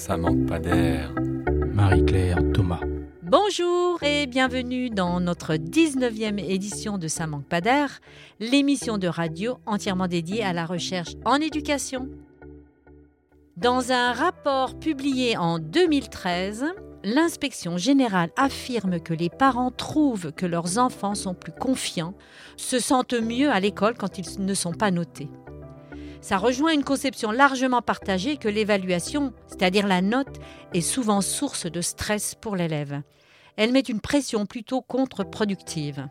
Ça manque pas d'air. Marie-Claire Thomas. Bonjour et bienvenue dans notre 19e édition de Ça manque pas d'air, l'émission de radio entièrement dédiée à la recherche en éducation. Dans un rapport publié en 2013, l'inspection générale affirme que les parents trouvent que leurs enfants sont plus confiants, se sentent mieux à l'école quand ils ne sont pas notés. Ça rejoint une conception largement partagée que l'évaluation, c'est-à-dire la note, est souvent source de stress pour l'élève. Elle met une pression plutôt contre-productive.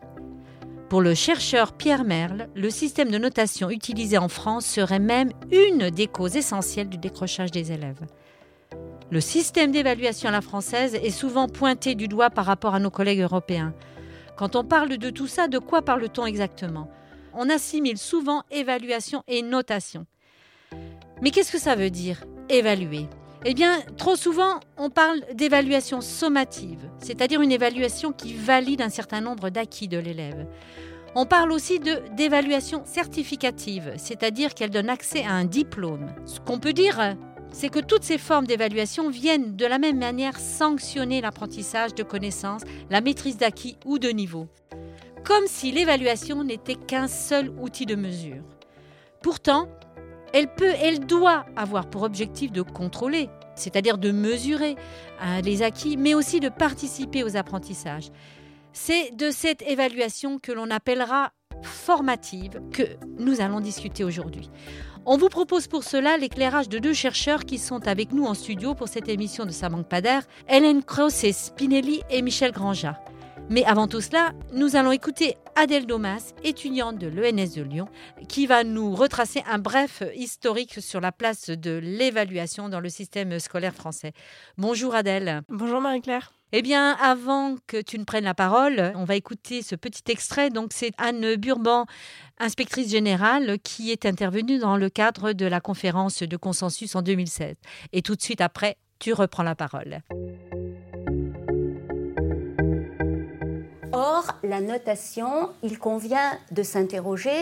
Pour le chercheur Pierre Merle, le système de notation utilisé en France serait même une des causes essentielles du décrochage des élèves. Le système d'évaluation à la française est souvent pointé du doigt par rapport à nos collègues européens. Quand on parle de tout ça, de quoi parle-t-on exactement? On assimile souvent évaluation et notation. Mais qu'est-ce que ça veut dire, évaluer? Eh bien, trop souvent, on parle d'évaluation sommative, c'est-à-dire une évaluation qui valide un certain nombre d'acquis de l'élève. On parle aussi d'évaluation certificative, c'est-à-dire qu'elle donne accès à un diplôme. Ce qu'on peut dire, c'est que toutes ces formes d'évaluation viennent de la même manière sanctionner l'apprentissage de connaissances, la maîtrise d'acquis ou de niveau. Comme si l'évaluation n'était qu'un seul outil de mesure. Pourtant, elle peut, elle doit avoir pour objectif de contrôler, c'est-à-dire de mesurer hein, les acquis, mais aussi de participer aux apprentissages. C'est de cette évaluation que l'on appellera formative que nous allons discuter aujourd'hui. On vous propose pour cela l'éclairage de deux chercheurs qui sont avec nous en studio pour cette émission de pas d'air, Hélène et Spinelli et Michel Granja. Mais avant tout cela, nous allons écouter Adèle Domas, étudiante de l'ENS de Lyon, qui va nous retracer un bref historique sur la place de l'évaluation dans le système scolaire français. Bonjour Adèle. Bonjour Marie-Claire. Eh bien, avant que tu ne prennes la parole, on va écouter ce petit extrait. Donc, c'est Anne Burban, inspectrice générale, qui est intervenue dans le cadre de la conférence de consensus en 2016. Et tout de suite après, tu reprends la parole. Or, la notation, il convient de s'interroger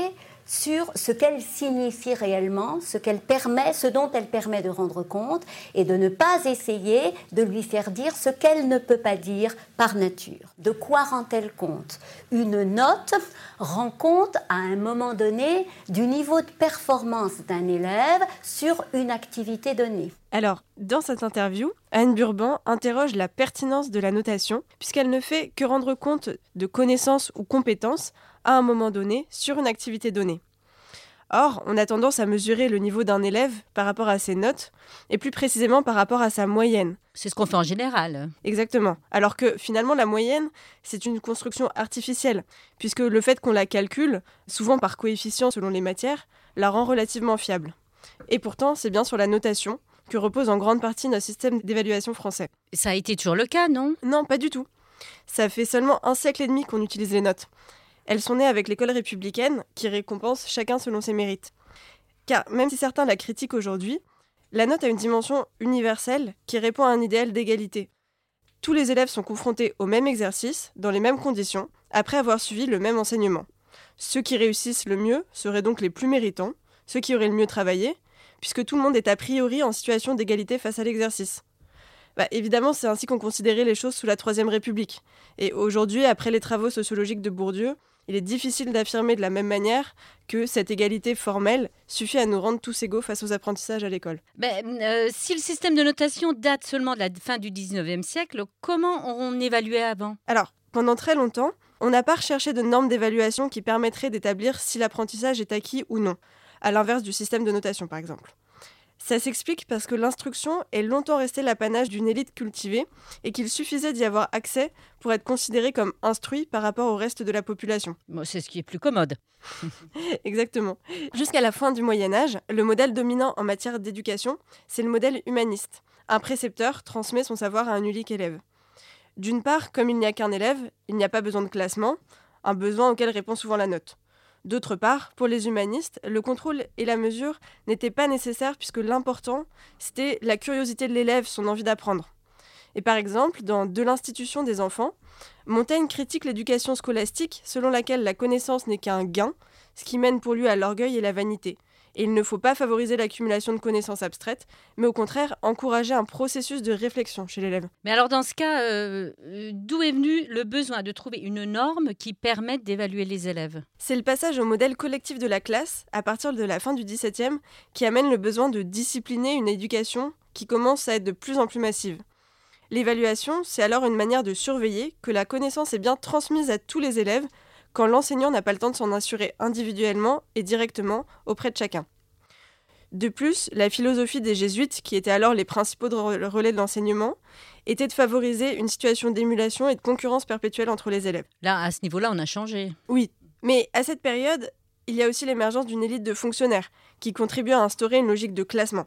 sur ce qu'elle signifie réellement, ce qu'elle permet, ce dont elle permet de rendre compte, et de ne pas essayer de lui faire dire ce qu'elle ne peut pas dire par nature. De quoi rend-elle compte? Une note rend compte à un moment donné du niveau de performance d'un élève sur une activité donnée. Alors, dans cette interview, Anne Burban interroge la pertinence de la notation, puisqu'elle ne fait que rendre compte de connaissances ou compétences à un moment donné sur une activité donnée. Or, on a tendance à mesurer le niveau d'un élève par rapport à ses notes, et plus précisément par rapport à sa moyenne. C'est ce qu'on fait en général. Exactement. Alors que finalement, la moyenne, c'est une construction artificielle, puisque le fait qu'on la calcule, souvent par coefficient selon les matières, la rend relativement fiable. Et pourtant, c'est bien sur la notation que repose en grande partie notre système d'évaluation français. Ça a été toujours le cas, non? Non, pas du tout. Ça fait seulement un siècle et demi qu'on utilise les notes. Elles sont nées avec l'école républicaine qui récompense chacun selon ses mérites. Car même si certains la critiquent aujourd'hui, la note a une dimension universelle qui répond à un idéal d'égalité. Tous les élèves sont confrontés au même exercice, dans les mêmes conditions, après avoir suivi le même enseignement. Ceux qui réussissent le mieux seraient donc les plus méritants, ceux qui auraient le mieux travaillé, puisque tout le monde est a priori en situation d'égalité face à l'exercice. Bah, évidemment, c'est ainsi qu'on considérait les choses sous la Troisième République. Et aujourd'hui, après les travaux sociologiques de Bourdieu, il est difficile d'affirmer de la même manière que cette égalité formelle suffit à nous rendre tous égaux face aux apprentissages à l'école. Ben, euh, si le système de notation date seulement de la fin du 19e siècle, comment on évaluait avant? Alors, pendant très longtemps, on n'a pas recherché de normes d'évaluation qui permettraient d'établir si l'apprentissage est acquis ou non, à l'inverse du système de notation par exemple. Ça s'explique parce que l'instruction est longtemps restée l'apanage d'une élite cultivée et qu'il suffisait d'y avoir accès pour être considéré comme instruit par rapport au reste de la population. c'est ce qui est plus commode. Exactement. Jusqu'à la fin du Moyen Âge, le modèle dominant en matière d'éducation, c'est le modèle humaniste. Un précepteur transmet son savoir à un unique élève. D'une part, comme il n'y a qu'un élève, il n'y a pas besoin de classement, un besoin auquel répond souvent la note. D'autre part, pour les humanistes, le contrôle et la mesure n'étaient pas nécessaires puisque l'important, c'était la curiosité de l'élève, son envie d'apprendre. Et par exemple, dans De l'institution des enfants, Montaigne critique l'éducation scolastique selon laquelle la connaissance n'est qu'un gain, ce qui mène pour lui à l'orgueil et la vanité. Et il ne faut pas favoriser l'accumulation de connaissances abstraites, mais au contraire encourager un processus de réflexion chez l'élève. Mais alors dans ce cas, euh, d'où est venu le besoin de trouver une norme qui permette d'évaluer les élèves? C'est le passage au modèle collectif de la classe, à partir de la fin du XVIIe, qui amène le besoin de discipliner une éducation qui commence à être de plus en plus massive. L'évaluation, c'est alors une manière de surveiller que la connaissance est bien transmise à tous les élèves quand l'enseignant n'a pas le temps de s'en assurer individuellement et directement auprès de chacun. De plus, la philosophie des jésuites, qui étaient alors les principaux relais de l'enseignement, était de favoriser une situation d'émulation et de concurrence perpétuelle entre les élèves. Là, à ce niveau-là, on a changé. Oui, mais à cette période, il y a aussi l'émergence d'une élite de fonctionnaires, qui contribue à instaurer une logique de classement.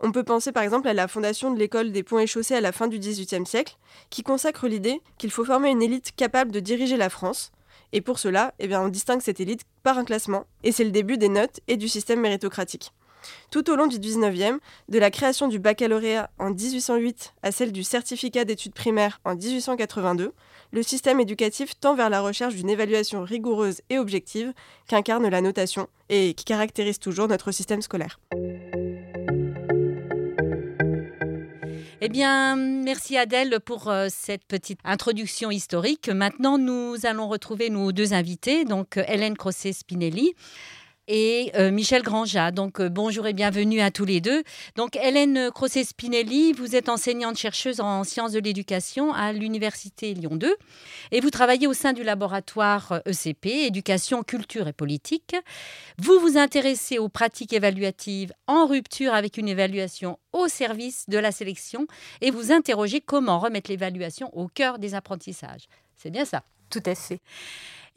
On peut penser par exemple à la fondation de l'école des ponts et chaussées à la fin du XVIIIe siècle, qui consacre l'idée qu'il faut former une élite capable de diriger la France, et pour cela, eh on distingue cette élite par un classement, et c'est le début des notes et du système méritocratique. Tout au long du 19e, de la création du baccalauréat en 1808 à celle du certificat d'études primaires en 1882, le système éducatif tend vers la recherche d'une évaluation rigoureuse et objective qu'incarne la notation et qui caractérise toujours notre système scolaire. Eh bien, merci Adèle pour euh, cette petite introduction historique. Maintenant, nous allons retrouver nos deux invités, donc Hélène Crosset-Spinelli et euh, Michel Granja. Donc euh, bonjour et bienvenue à tous les deux. Donc Hélène Crosset-Spinelli, vous êtes enseignante-chercheuse en sciences de l'éducation à l'Université Lyon 2 et vous travaillez au sein du laboratoire ECP, euh, e Éducation, Culture et Politique. Vous vous intéressez aux pratiques évaluatives en rupture avec une évaluation au service de la sélection et vous interrogez comment remettre l'évaluation au cœur des apprentissages. C'est bien ça Tout à fait.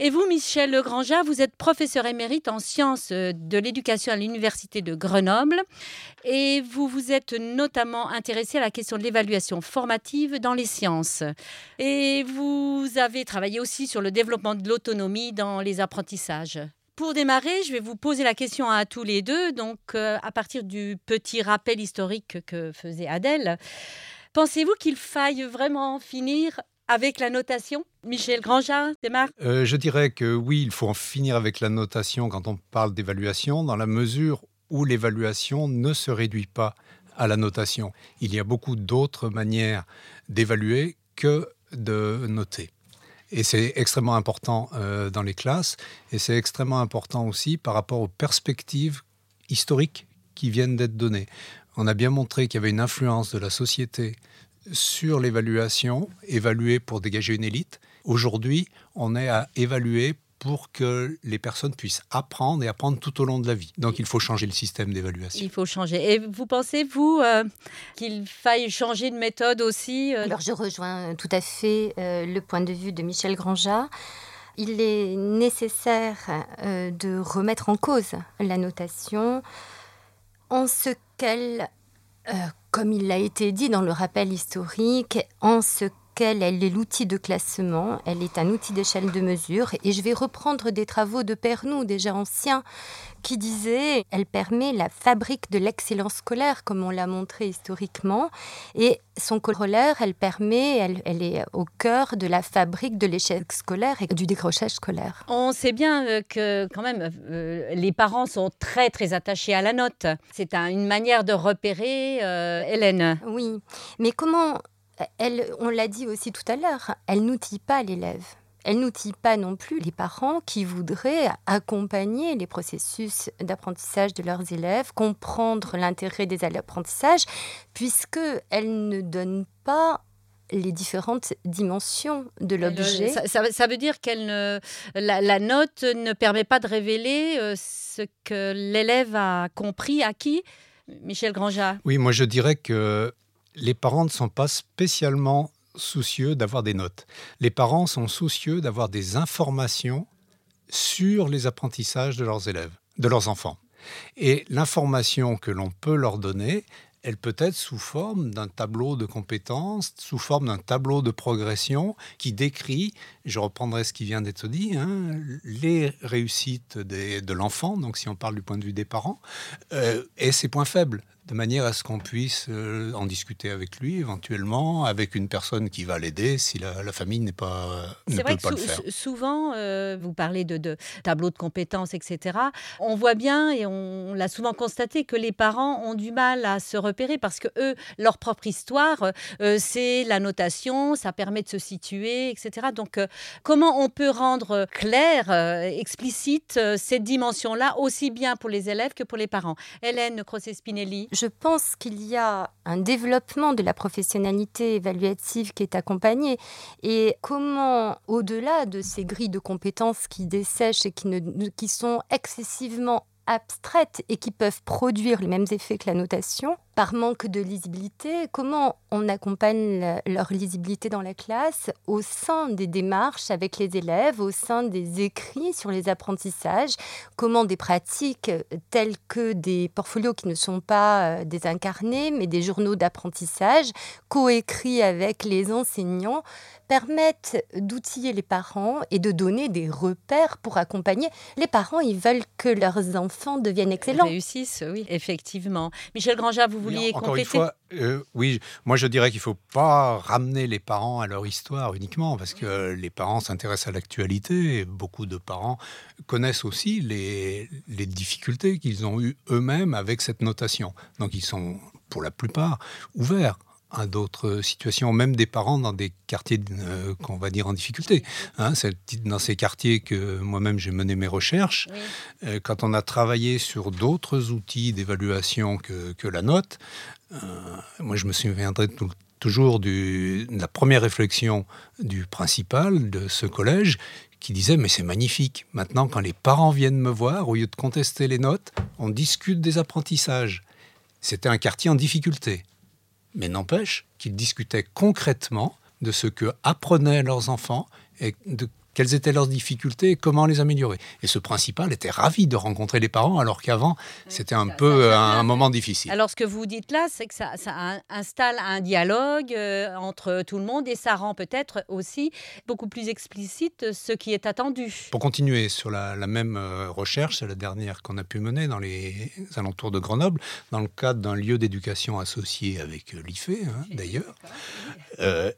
Et vous, Michel Legranja, vous êtes professeur émérite en sciences euh, de l'éducation à l'Université de Grenoble et vous vous êtes notamment intéressé à la question de l'évaluation formative dans les sciences. Et vous avez travaillé aussi sur le développement de l'autonomie dans les apprentissages. Pour démarrer, je vais vous poser la question à tous les deux, donc euh, à partir du petit rappel historique que faisait Adèle. Pensez-vous qu'il faille vraiment finir avec la notation Michel Grandjean, démarre euh, Je dirais que oui, il faut en finir avec la notation quand on parle d'évaluation, dans la mesure où l'évaluation ne se réduit pas à la notation. Il y a beaucoup d'autres manières d'évaluer que de noter. Et c'est extrêmement important euh, dans les classes, et c'est extrêmement important aussi par rapport aux perspectives historiques qui viennent d'être données. On a bien montré qu'il y avait une influence de la société sur l'évaluation, évaluer pour dégager une élite. Aujourd'hui, on est à évaluer pour que les personnes puissent apprendre et apprendre tout au long de la vie. Donc il faut changer le système d'évaluation. Il faut changer. Et vous pensez, vous, euh, qu'il faille changer de méthode aussi euh Alors je rejoins tout à fait euh, le point de vue de Michel Granja. Il est nécessaire de remettre en cause la notation en ce qu'elle euh, comme il l'a été dit dans le rappel historique, en ce elle est l'outil de classement, elle est un outil d'échelle de mesure. Et je vais reprendre des travaux de Pernou, déjà anciens, qui disaient elle permet la fabrique de l'excellence scolaire, comme on l'a montré historiquement. Et son corollaire, elle permet, elle, est au cœur de la fabrique de l'échec scolaire et du décrochage scolaire. On sait bien euh, que quand même euh, les parents sont très très attachés à la note. C'est une manière de repérer, euh, Hélène. Oui, mais comment elle, on l'a dit aussi tout à l'heure, elle n'outille pas l'élève. Elle n'outille pas non plus les parents qui voudraient accompagner les processus d'apprentissage de leurs élèves, comprendre l'intérêt des apprentissages, puisqu'elle ne donne pas les différentes dimensions de l'objet. Ça, veut dire qu'elle ne, la, note ne permet pas de révéler euh, ce que l'élève a compris, acquis. Michel Granja. Oui, moi je dirais que les parents ne sont pas spécialement soucieux d'avoir des notes. Les parents sont soucieux d'avoir des informations sur les apprentissages de leurs élèves, de leurs enfants. Et l'information que l'on peut leur donner, elle peut être sous forme d'un tableau de compétences, sous forme d'un tableau de progression qui décrit, je reprendrai ce qui vient d'être dit, hein, les réussites de l'enfant, donc si on parle du point de vue des parents, euh, et ses points faibles. De manière à ce qu'on puisse euh, en discuter avec lui éventuellement, avec une personne qui va l'aider si la, famille n'est pas ne peut pas le faire. Souvent, euh, vous parlez de, de tableaux de compétences, etc. On voit bien et on l'a souvent constaté que les parents ont du mal à se repérer parce que eux, leur propre histoire, euh, c'est la notation, ça permet de se situer, etc. Donc, comment on peut rendre clair, explicite cette dimension-là aussi bien pour les élèves que pour les parents? Hélène Crosset-Spinelli je pense qu'il y a un développement de la professionnalité évaluative qui est accompagné. Et comment, au-delà de ces grilles de compétences qui dessèchent et qui, qui sont excessivement abstraites et qui peuvent produire les mêmes effets que la notation, par manque de lisibilité, comment on accompagne leur lisibilité dans la classe au sein des démarches avec les élèves, au sein des écrits sur les apprentissages, comment des pratiques telles que des portfolios qui ne sont pas euh, des incarnés mais des journaux d'apprentissage coécrits avec les enseignants permettent d'outiller les parents et de donner des repères pour accompagner. Les parents, ils veulent que leurs enfants deviennent excellents. Réussissent, oui, effectivement. Michel Granja, vous vouliez encore une fois, euh, oui, moi je dirais qu'il ne faut pas ramener les parents à leur histoire uniquement, parce que les parents s'intéressent à l'actualité, beaucoup de parents connaissent aussi les, les difficultés qu'ils ont eues eux-mêmes avec cette notation. Donc ils sont, pour la plupart, ouverts à d'autres situations, même des parents dans des quartiers euh, qu'on va dire en difficulté. Hein, c'est dans ces quartiers que moi-même j'ai mené mes recherches. Euh, quand on a travaillé sur d'autres outils d'évaluation que, que, la note, euh, moi je me souviendrai toujours du, de la première réflexion du principal de ce collège qui disait mais c'est magnifique. Maintenant quand les parents viennent me voir, au lieu de contester les notes, on discute des apprentissages. C'était un quartier en difficulté. Mais n'empêche qu'ils discutaient concrètement de ce que apprenaient leurs enfants et de quelles étaient leurs difficultés et comment les améliorer. Et ce principal était ravi de rencontrer les parents, alors qu'avant, c'était un peu un, moment difficile. Alors, ce que vous dites là, c'est que ça, installe un dialogue euh, entre tout le monde et ça rend peut-être aussi beaucoup plus explicite ce qui est attendu. Pour continuer sur la, même euh, recherche, c'est la dernière qu'on a pu mener dans les alentours de Grenoble, dans le cadre d'un lieu d'éducation associé avec euh, l'IFE, hein, d'ailleurs.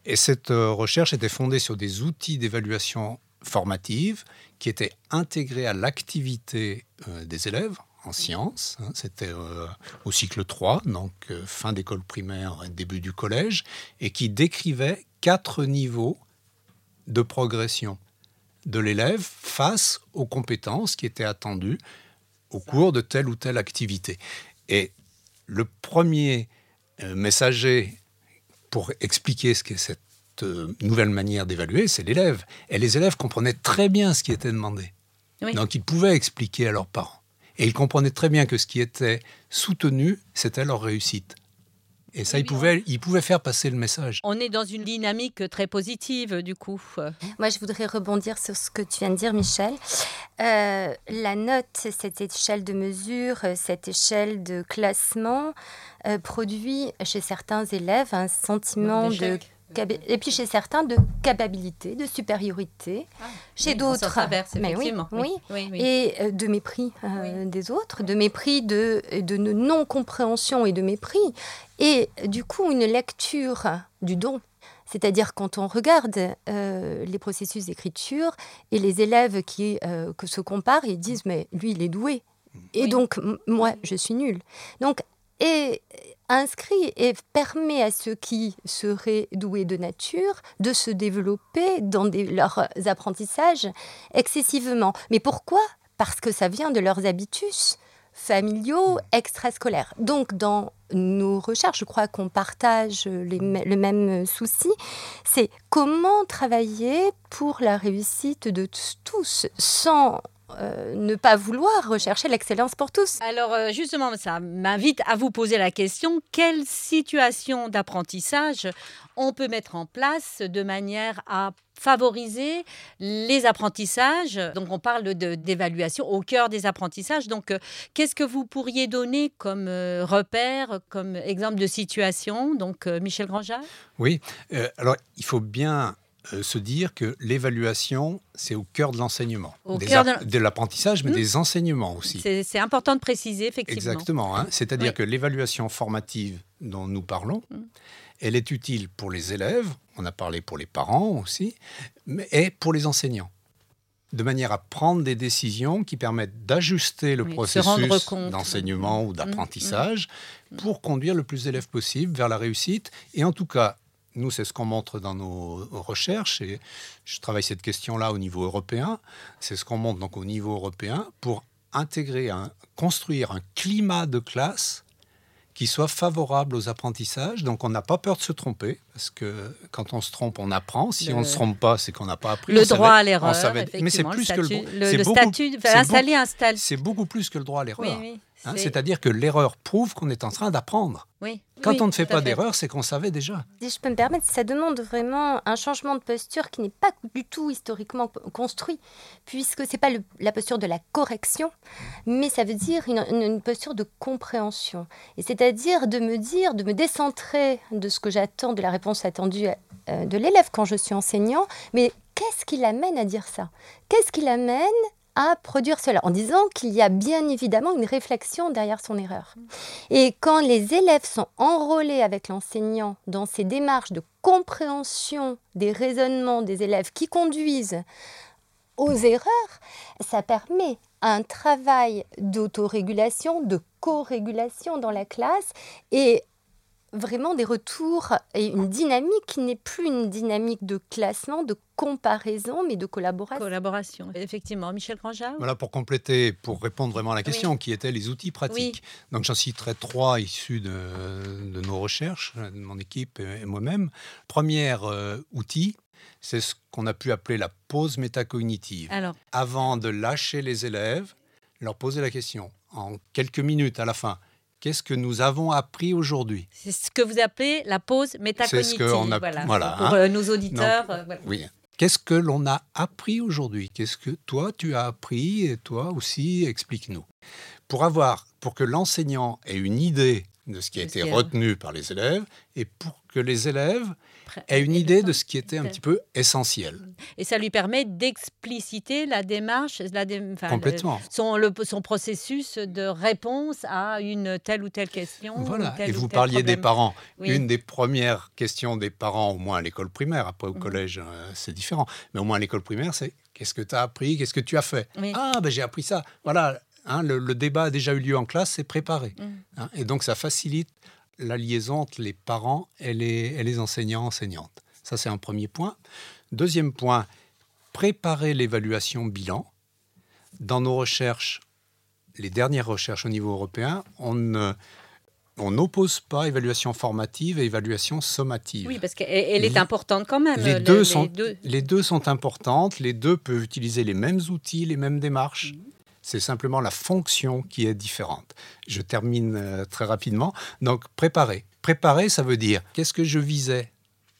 et cette recherche était fondée sur des outils d'évaluation formative qui était intégrée à l'activité euh, des élèves en sciences. Hein. C'était euh, au cycle 3, donc euh, fin d'école primaire, début du collège, et qui décrivait quatre niveaux de progression de l'élève face aux compétences qui étaient attendues au cours de telle ou telle activité. Et le premier messager pour expliquer ce qu'est cette nouvelle manière d'évaluer, c'est l'élève. Et les élèves comprenaient très bien ce qui était demandé. Donc ils pouvaient expliquer à leurs parents. Et ils comprenaient très bien que ce qui était soutenu, c'était leur réussite. Et ça, ils, pouvaient, ils pouvaient faire passer le message. On est dans une dynamique très positive, du coup. Moi, je voudrais rebondir sur ce que tu viens de dire, Michel. Euh, la note, cette échelle de mesure, cette échelle de classement, euh, produit chez certains élèves un sentiment de et puis chez certains de capacité, de supériorité, ah, chez d'autres, mais oui, oui, et euh, de mépris euh, des autres, de mépris de, de non compréhension et de mépris, et du coup une lecture du don. C'est-à-dire quand on regarde euh, les processus d'écriture et les élèves qui que se comparent, ils disent mais lui il est doué. Et donc moi je suis nul. Donc et inscrit et permet à ceux qui seraient doués de nature de se développer dans leurs apprentissages excessivement. Mais pourquoi? Parce que ça vient de leurs habitus familiaux extrascolaires. Donc dans nos recherches, je crois qu'on partage le même souci, c'est comment travailler pour la réussite de tous sans euh, ne pas vouloir rechercher l'excellence pour tous. Alors euh, justement, ça m'invite à vous poser la question, quelle situation d'apprentissage on peut mettre en place de manière à favoriser les apprentissages? Donc on parle d'évaluation au cœur des apprentissages. Donc euh, qu'est-ce que vous pourriez donner comme repère, comme exemple de situation? Donc Michel Grandjat Oui, alors il faut bien euh, se dire que l'évaluation, c'est au cœur de l'enseignement. De- de l'apprentissage, mais Hmm. des enseignements aussi. C'est important de préciser, effectivement. Exactement. hein. C'est-à-dire Oui. que l'évaluation formative dont nous parlons, Mm. elle est utile pour les élèves, on a parlé pour les parents aussi, mais et pour les enseignants. De manière à prendre des décisions qui permettent d'ajuster le Oui, processus d'enseignement ou d'apprentissage pour conduire le plus d'élèves possible vers la réussite. Et en tout cas, nous, c'est ce qu'on montre dans nos recherches, et je travaille cette question-là au niveau européen, c'est ce qu'on montre donc au niveau européen pour intégrer, un, construire un climat de classe qui soit favorable aux apprentissages. Donc on n'a pas peur de se tromper, parce que quand on se trompe, on apprend. Si Le- on ne se trompe pas, c'est qu'on n'a pas appris. Le On savait- droit à l'erreur, Mais c'est plus que le, statut, droit- le, c'est le beaucoup- statut, installer un statut. C'est beaucoup plus que le droit à l'erreur. oui. Hein, c'est- C'est-à-dire que l'erreur prouve qu'on est en train d'apprendre. oui, Quand oui, on ne fait pas d'erreur, c'est qu'on savait déjà. Si je peux me permettre, ça demande vraiment un changement de posture qui n'est pas du tout historiquement co- construit, puisque c'est pas le- la posture de la correction, mais ça veut dire une, une- une posture de compréhension. Et c'est-à-dire de me dire, de me décentrer de ce que j'attends, de la réponse attendue euh, de l'élève quand je suis enseignant, mais qu'est-ce qui l'amène à dire ça? Qu'est-ce qui l'amène à produire cela en disant qu'il y a bien évidemment une réflexion derrière son erreur. Et quand les élèves sont enrôlés avec l'enseignant dans ces démarches de compréhension des raisonnements des élèves qui conduisent aux erreurs, ça permet un travail d'autorégulation, de co-régulation dans la classe et vraiment des retours et une dynamique qui n'est plus une dynamique de classement, de comparaison, mais de collaboration. Collaboration, effectivement. Michel Grandjat Voilà, pour compléter, pour répondre vraiment à la question, qui étaient les outils pratiques. Donc j'en citerai trois issus de, de nos recherches, de mon équipe et, et moi-même. Premier euh, outil, c'est ce qu'on a pu appeler la pause métacognitive. Alors, Avant de lâcher les élèves, leur poser la question, en quelques minutes à la fin, qu'est-ce que nous avons appris aujourd'hui c'est ce que vous appelez la pause métacognitive. qu'on a- voilà, voilà, pour hein. euh, nos auditeurs. euh, voilà. Oui. Qu'est-ce que l'on a appris aujourd'hui? Qu'est-ce que toi tu as appris et toi aussi explique-nous. Pour avoir, pour que l'enseignant ait une idée de ce qui a ce été retenu par les élèves et pour que les élèves Aient une idée de ce qui était un petit peu essentiel. Et ça lui permet d'expliciter la démarche, la dé- enfin, le- Complètement. son, le- son processus de réponse à une telle ou telle question. Voilà. Et ou vous parliez des parents. Oui. Une des premières questions des parents, au moins à l'école primaire, après au Mhm. collège, euh, c'est différent, mais au moins à l'école primaire, c'est qu'est-ce que tu as appris? Qu'est-ce que tu as fait? Oui. Ah, ben j'ai appris ça. Voilà, hein, le, le débat a déjà eu lieu en classe, c'est préparé. Mhm. Hein, et donc ça facilite la liaison entre les parents et les, et les enseignants, enseignantes. Ça, c'est un premier point. Deuxième point, préparer l'évaluation bilan. Dans nos recherches, les dernières recherches au niveau européen, on ne- on n'oppose pas évaluation formative et évaluation sommative. Oui, parce qu'elle elle est importante quand même. les, le- deux sont, deux. les deux sont importantes, les deux peuvent utiliser les mêmes outils, les mêmes démarches. C'est simplement la fonction qui est différente. Je termine euh, très rapidement. Donc, préparer. Préparer, ça veut dire qu'est-ce que je visais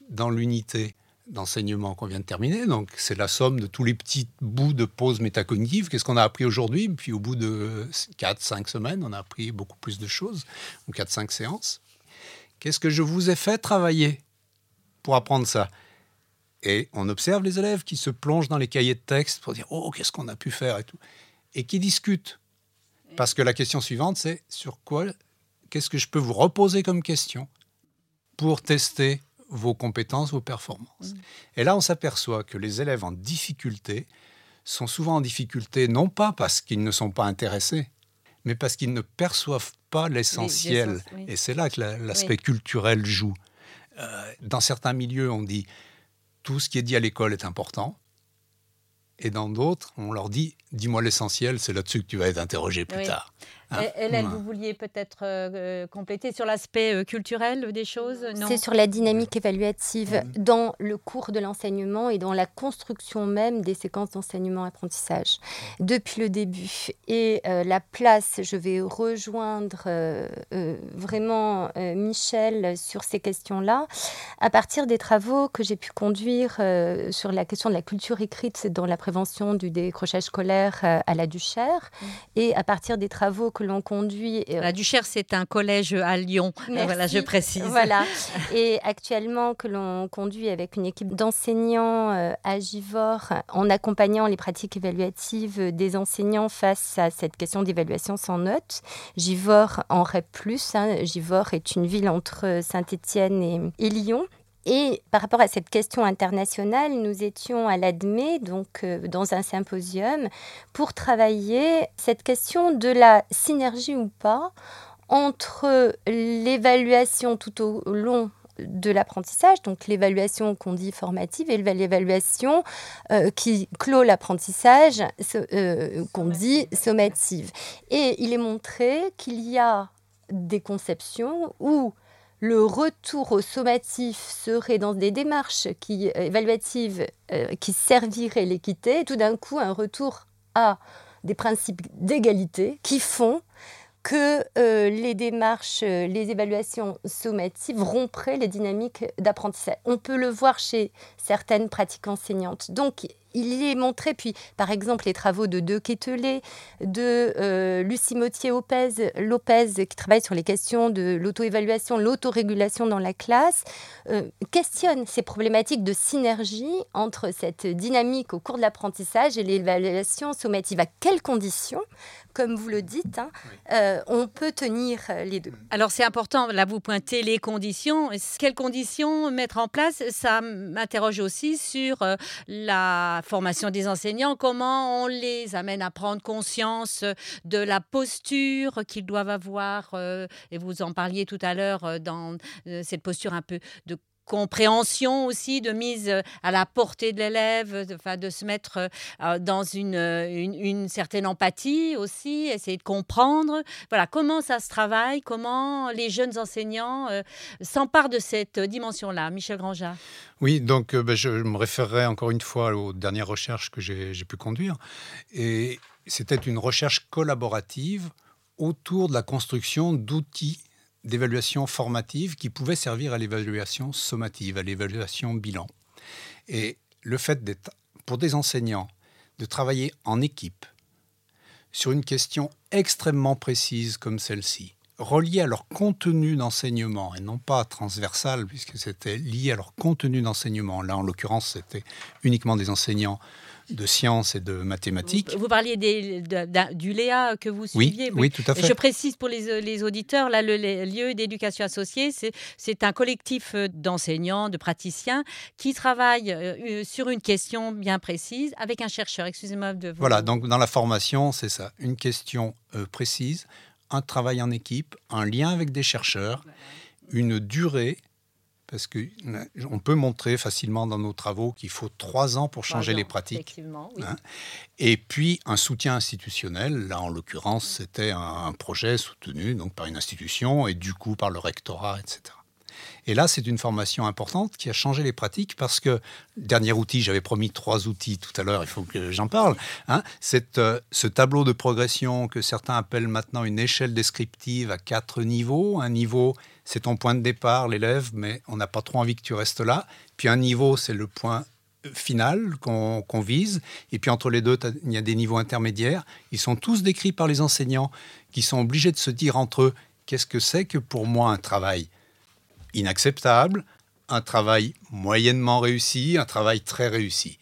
dans l'unité d'enseignement qu'on vient de terminer? Donc, c'est la somme de tous les petits bouts de pause métacognitive. Qu'est-ce qu'on a appris aujourd'hui? Puis, au bout de 4-5 semaines, on a appris beaucoup plus de choses, ou 4-5 séances. Qu'est-ce que je vous ai fait travailler pour apprendre ça? Et on observe les élèves qui se plongent dans les cahiers de texte pour dire Oh, qu'est-ce qu'on a pu faire? et tout. Et qui discutent. Parce que la question suivante, c'est sur quoi, qu'est-ce que je peux vous reposer comme question pour tester vos compétences, vos performances. Et là, on s'aperçoit que les élèves en difficulté sont souvent en difficulté, non pas parce qu'ils ne sont pas intéressés, mais parce qu'ils ne perçoivent pas l'essentiel. oui. Et c'est là que la- l'aspect culturel joue. Euh, dans certains milieux, on dit tout ce qui est dit à l'école est important. Et dans d'autres, on leur dit dis-moi l'essentiel, c'est là-dessus que tu vas être interrogé plus Oui. tard. Ah, Hélène, vous vouliez peut-être euh, euh, compléter sur l'aspect euh, culturel des choses. C'est sur la dynamique évaluative dans le cours de l'enseignement et dans la construction même des séquences d'enseignement-apprentissage. Depuis le début. Et euh, la place, je vais rejoindre euh, euh, vraiment euh, Michel sur ces questions-là, à partir des travaux que j'ai pu conduire euh, sur la question de la culture écrite dans la prévention du décrochage scolaire euh, à la Duchère, et à partir des travaux que l'on conduit. La Duchère, c'est un collège à Lyon. Voilà, je précise. Voilà. Et actuellement, que l'on conduit avec une équipe d'enseignants à Givor en accompagnant les pratiques évaluatives des enseignants face à cette question d'évaluation sans notes. Givor en REP+. Hein. Givor est une ville entre Saint-Étienne et Lyon. Et par rapport à cette question internationale, nous étions à l'ADME, donc euh, dans un symposium, pour travailler cette question de la synergie ou pas entre l'évaluation tout au long de l'apprentissage, donc l'évaluation qu'on dit formative et l'évaluation euh, qui clôt l'apprentissage euh, qu'on dit sommative. Et il est montré qu'il y a des conceptions où le retour au sommatif serait dans des démarches euh, évaluatives euh, qui serviraient l'équité, tout d'un coup un retour à des principes d'égalité qui font que euh, les démarches, les évaluations sommatives rompraient les dynamiques d'apprentissage. On peut le voir chez certaines pratiques enseignantes. Donc, il est montré, puis par exemple les travaux de De Quetelet, de euh, Lucie Motier-Lopez, Lopez, qui travaille sur les questions de l'auto-évaluation, l'autorégulation dans la classe, euh, questionnent ces problématiques de synergie entre cette dynamique au cours de l'apprentissage et l'évaluation sommative. À quelles conditions comme vous le dites, hein, euh, on peut tenir les deux? Alors c'est important, là vous pointez les conditions. Quelles conditions mettre en place? Ça m'interroge aussi sur la formation des enseignants, comment on les amène à prendre conscience de la posture qu'ils doivent avoir, euh, et vous en parliez tout à l'heure, euh, dans euh, cette posture un peu de compréhension aussi, de mise euh, à la portée de l'élève, de, de se mettre euh, dans une, certaine empathie aussi, essayer de comprendre. Voilà, comment ça se travaille, comment les jeunes enseignants euh, s'emparent de cette dimension-là. Michel Granja. Oui, donc ben, je me référerai encore une fois aux dernières recherches que j'ai pu conduire. Et c'était une recherche collaborative autour de la construction d'outils d'évaluation formative qui pouvait servir à l'évaluation sommative, à l'évaluation bilan. Et le fait d'être, pour des enseignants, de travailler en équipe sur une question extrêmement précise comme celle-ci, reliée à leur contenu d'enseignement et non pas transversale, puisque c'était lié à leur contenu d'enseignement. Là, en l'occurrence, c'était uniquement des enseignants de sciences et de mathématiques. Vous, parliez du Léa que vous suiviez. Oui, oui tout à fait. Je précise pour les, auditeurs, là, le, lieu d'éducation associée, c'est un collectif euh, d'enseignants, de praticiens qui travaillent euh, euh, sur une question bien précise avec un chercheur. Excusez-moi de vous... Voilà, donc dans la formation, c'est ça, une question précise, un travail en équipe, un lien avec des chercheurs, une durée parce qu'on peut montrer facilement dans nos travaux qu'il faut trois ans pour changer les pratiques. Hein. Et puis un soutien institutionnel, là en l'occurrence c'était un, projet soutenu donc par une institution et du coup par le rectorat, etc. Et là, c'est une formation importante qui a changé les pratiques parce que, dernier outil, j'avais promis trois outils tout à l'heure, il faut que j'en parle, hein, c'est euh, ce tableau de progression que certains appellent maintenant une échelle descriptive à quatre niveaux. Un niveau, c'est ton point de départ, l'élève, mais on n'a pas trop envie que tu restes là. Puis un niveau, c'est le point final qu'on vise. Et puis entre les deux, il y a des niveaux intermédiaires. Ils sont tous décrits par les enseignants qui sont obligés de se dire entre eux, qu'est-ce que c'est que pour moi un travail inacceptable, un travail moyennement réussi, un travail très réussi?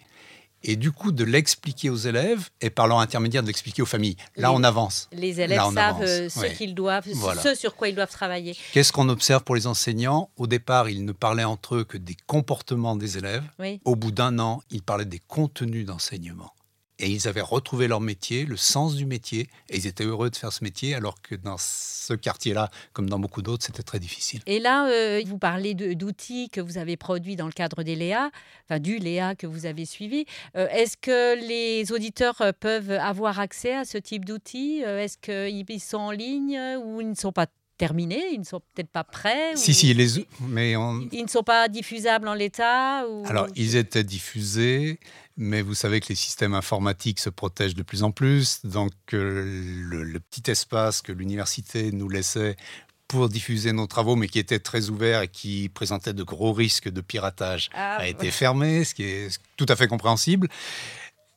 Et du coup, de l'expliquer aux élèves et par leur intermédiaire de l'expliquer aux familles. Là, on avance. Les élèves savent euh, ce qu'ils doivent, ce sur quoi ils doivent travailler. Qu'est-ce qu'on observe pour les enseignants? Au départ, ils ne parlaient entre eux que des comportements des élèves. Au bout d'un an, ils parlaient des contenus d'enseignement et ils avaient retrouvé leur métier, le sens du métier, et ils étaient heureux de faire ce métier, alors que dans ce quartier-là, comme dans beaucoup d'autres, c'était très difficile. Et là, euh, vous parlez d'outils que vous avez produits dans le cadre des Léa, enfin du Léa que vous avez suivi. Euh, est-ce que les auditeurs euh, peuvent avoir accès à ce type d'outils? Est-ce qu'ils sont en ligne ou ils ne sont pas terminés, ils ne sont peut-être pas prêts. Si, si, les... mais ils ne sont pas diffusables en l'état. Ou... Alors, ils étaient diffusés, mais vous savez que les systèmes informatiques se protègent de plus en plus, donc euh, le, petit espace que l'université nous laissait pour diffuser nos travaux, mais qui était très ouvert et qui présentait de gros risques de piratage, ah, a été fermé, ce qui est tout à fait compréhensible.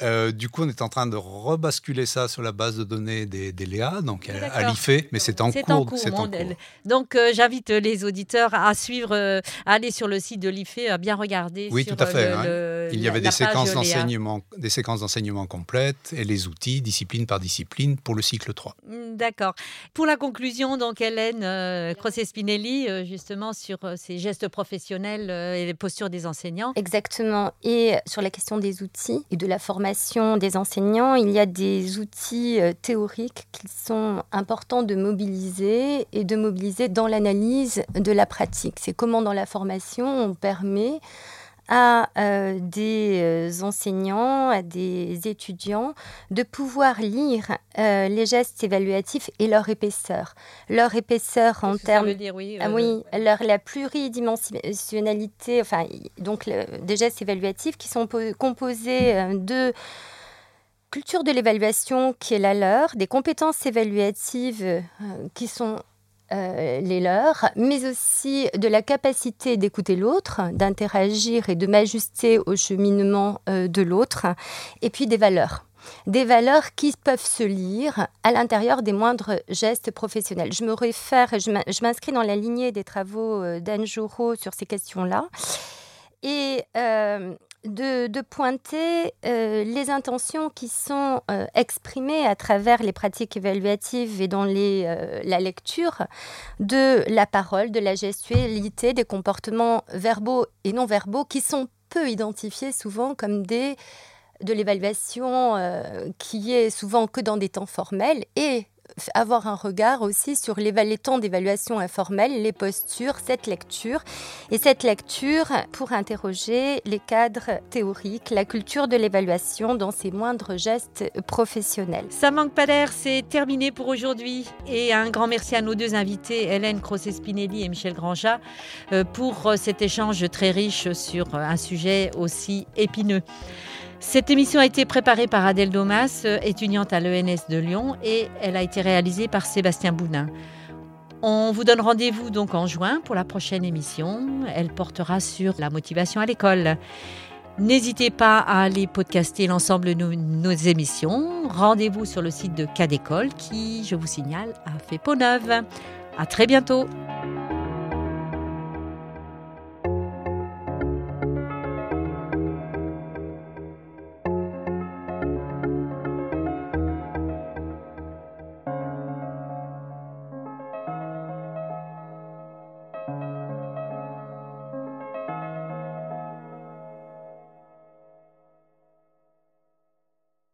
Euh, du coup, on est en train de rebasculer ça sur la base de données des, des Léa, donc à l'IFE, mais c'est en, cours. C'est en cours. Donc, euh, j'invite les auditeurs à suivre, euh, à aller sur le site de l'IFE, à bien regarder. Oui, tout à fait. Hein. Il y avait des séquences d'enseignement, des séquences d'enseignement complètes et les outils, discipline par discipline, pour le cycle 3. Mm, d'accord. Pour la conclusion, donc Hélène Crosset-Spinelli, justement sur ces gestes professionnels et les postures des enseignants. Exactement. Et sur la question des outils et de la formation des enseignants, il y a des outils euh, théoriques qui sont importants de mobiliser et de mobiliser dans l'analyse de la pratique. C'est comment dans la formation on permet à euh, des euh, enseignants, à des étudiants, de pouvoir lire les gestes évaluatifs et leur épaisseur. Leur épaisseur en termes... oui. Ah, oui, leur, la pluridimensionnalité, enfin, donc des gestes évaluatifs qui sont composés de culture de l'évaluation qui est la leur, des compétences évaluatives qui sont euh, les leurs, mais aussi de la capacité d'écouter l'autre, d'interagir et de m'ajuster au cheminement euh, de l'autre, et puis des valeurs. Des valeurs qui peuvent se lire à l'intérieur des moindres gestes professionnels. Je me réfère, je m'inscris dans la lignée des travaux euh, d'Anne Jouro sur ces questions-là. Et de, pointer euh, les intentions qui sont euh, exprimées à travers les pratiques évaluatives et dans les, euh, la lecture de la parole, de la gestualité, des comportements verbaux et non verbaux qui sont peu identifiés souvent comme des de l'évaluation qui est souvent que dans des temps formels et avoir un regard aussi sur les temps d'évaluation informelle, les postures, cette lecture. Et cette lecture pour interroger les cadres théoriques, la culture de l'évaluation dans ses moindres gestes professionnels. Ça manque pas d'air, c'est terminé pour aujourd'hui. Et un grand merci à nos deux invités, Hélène Crosset-Spinelli et Michel Granja, euh, pour euh, cet échange très riche sur un sujet aussi épineux. Cette émission a été préparée par Adèle Domas, euh, étudiante à l'ENS de Lyon, et elle a été réalisée par Sébastien Bounin. On vous donne rendez-vous donc en juin pour la prochaine émission. Elle portera sur la motivation à l'école. N'hésitez pas à aller podcaster l'ensemble de nos, émissions. Rendez-vous sur le site de Cadécole qui, je vous signale, a fait peau neuve. À très bientôt.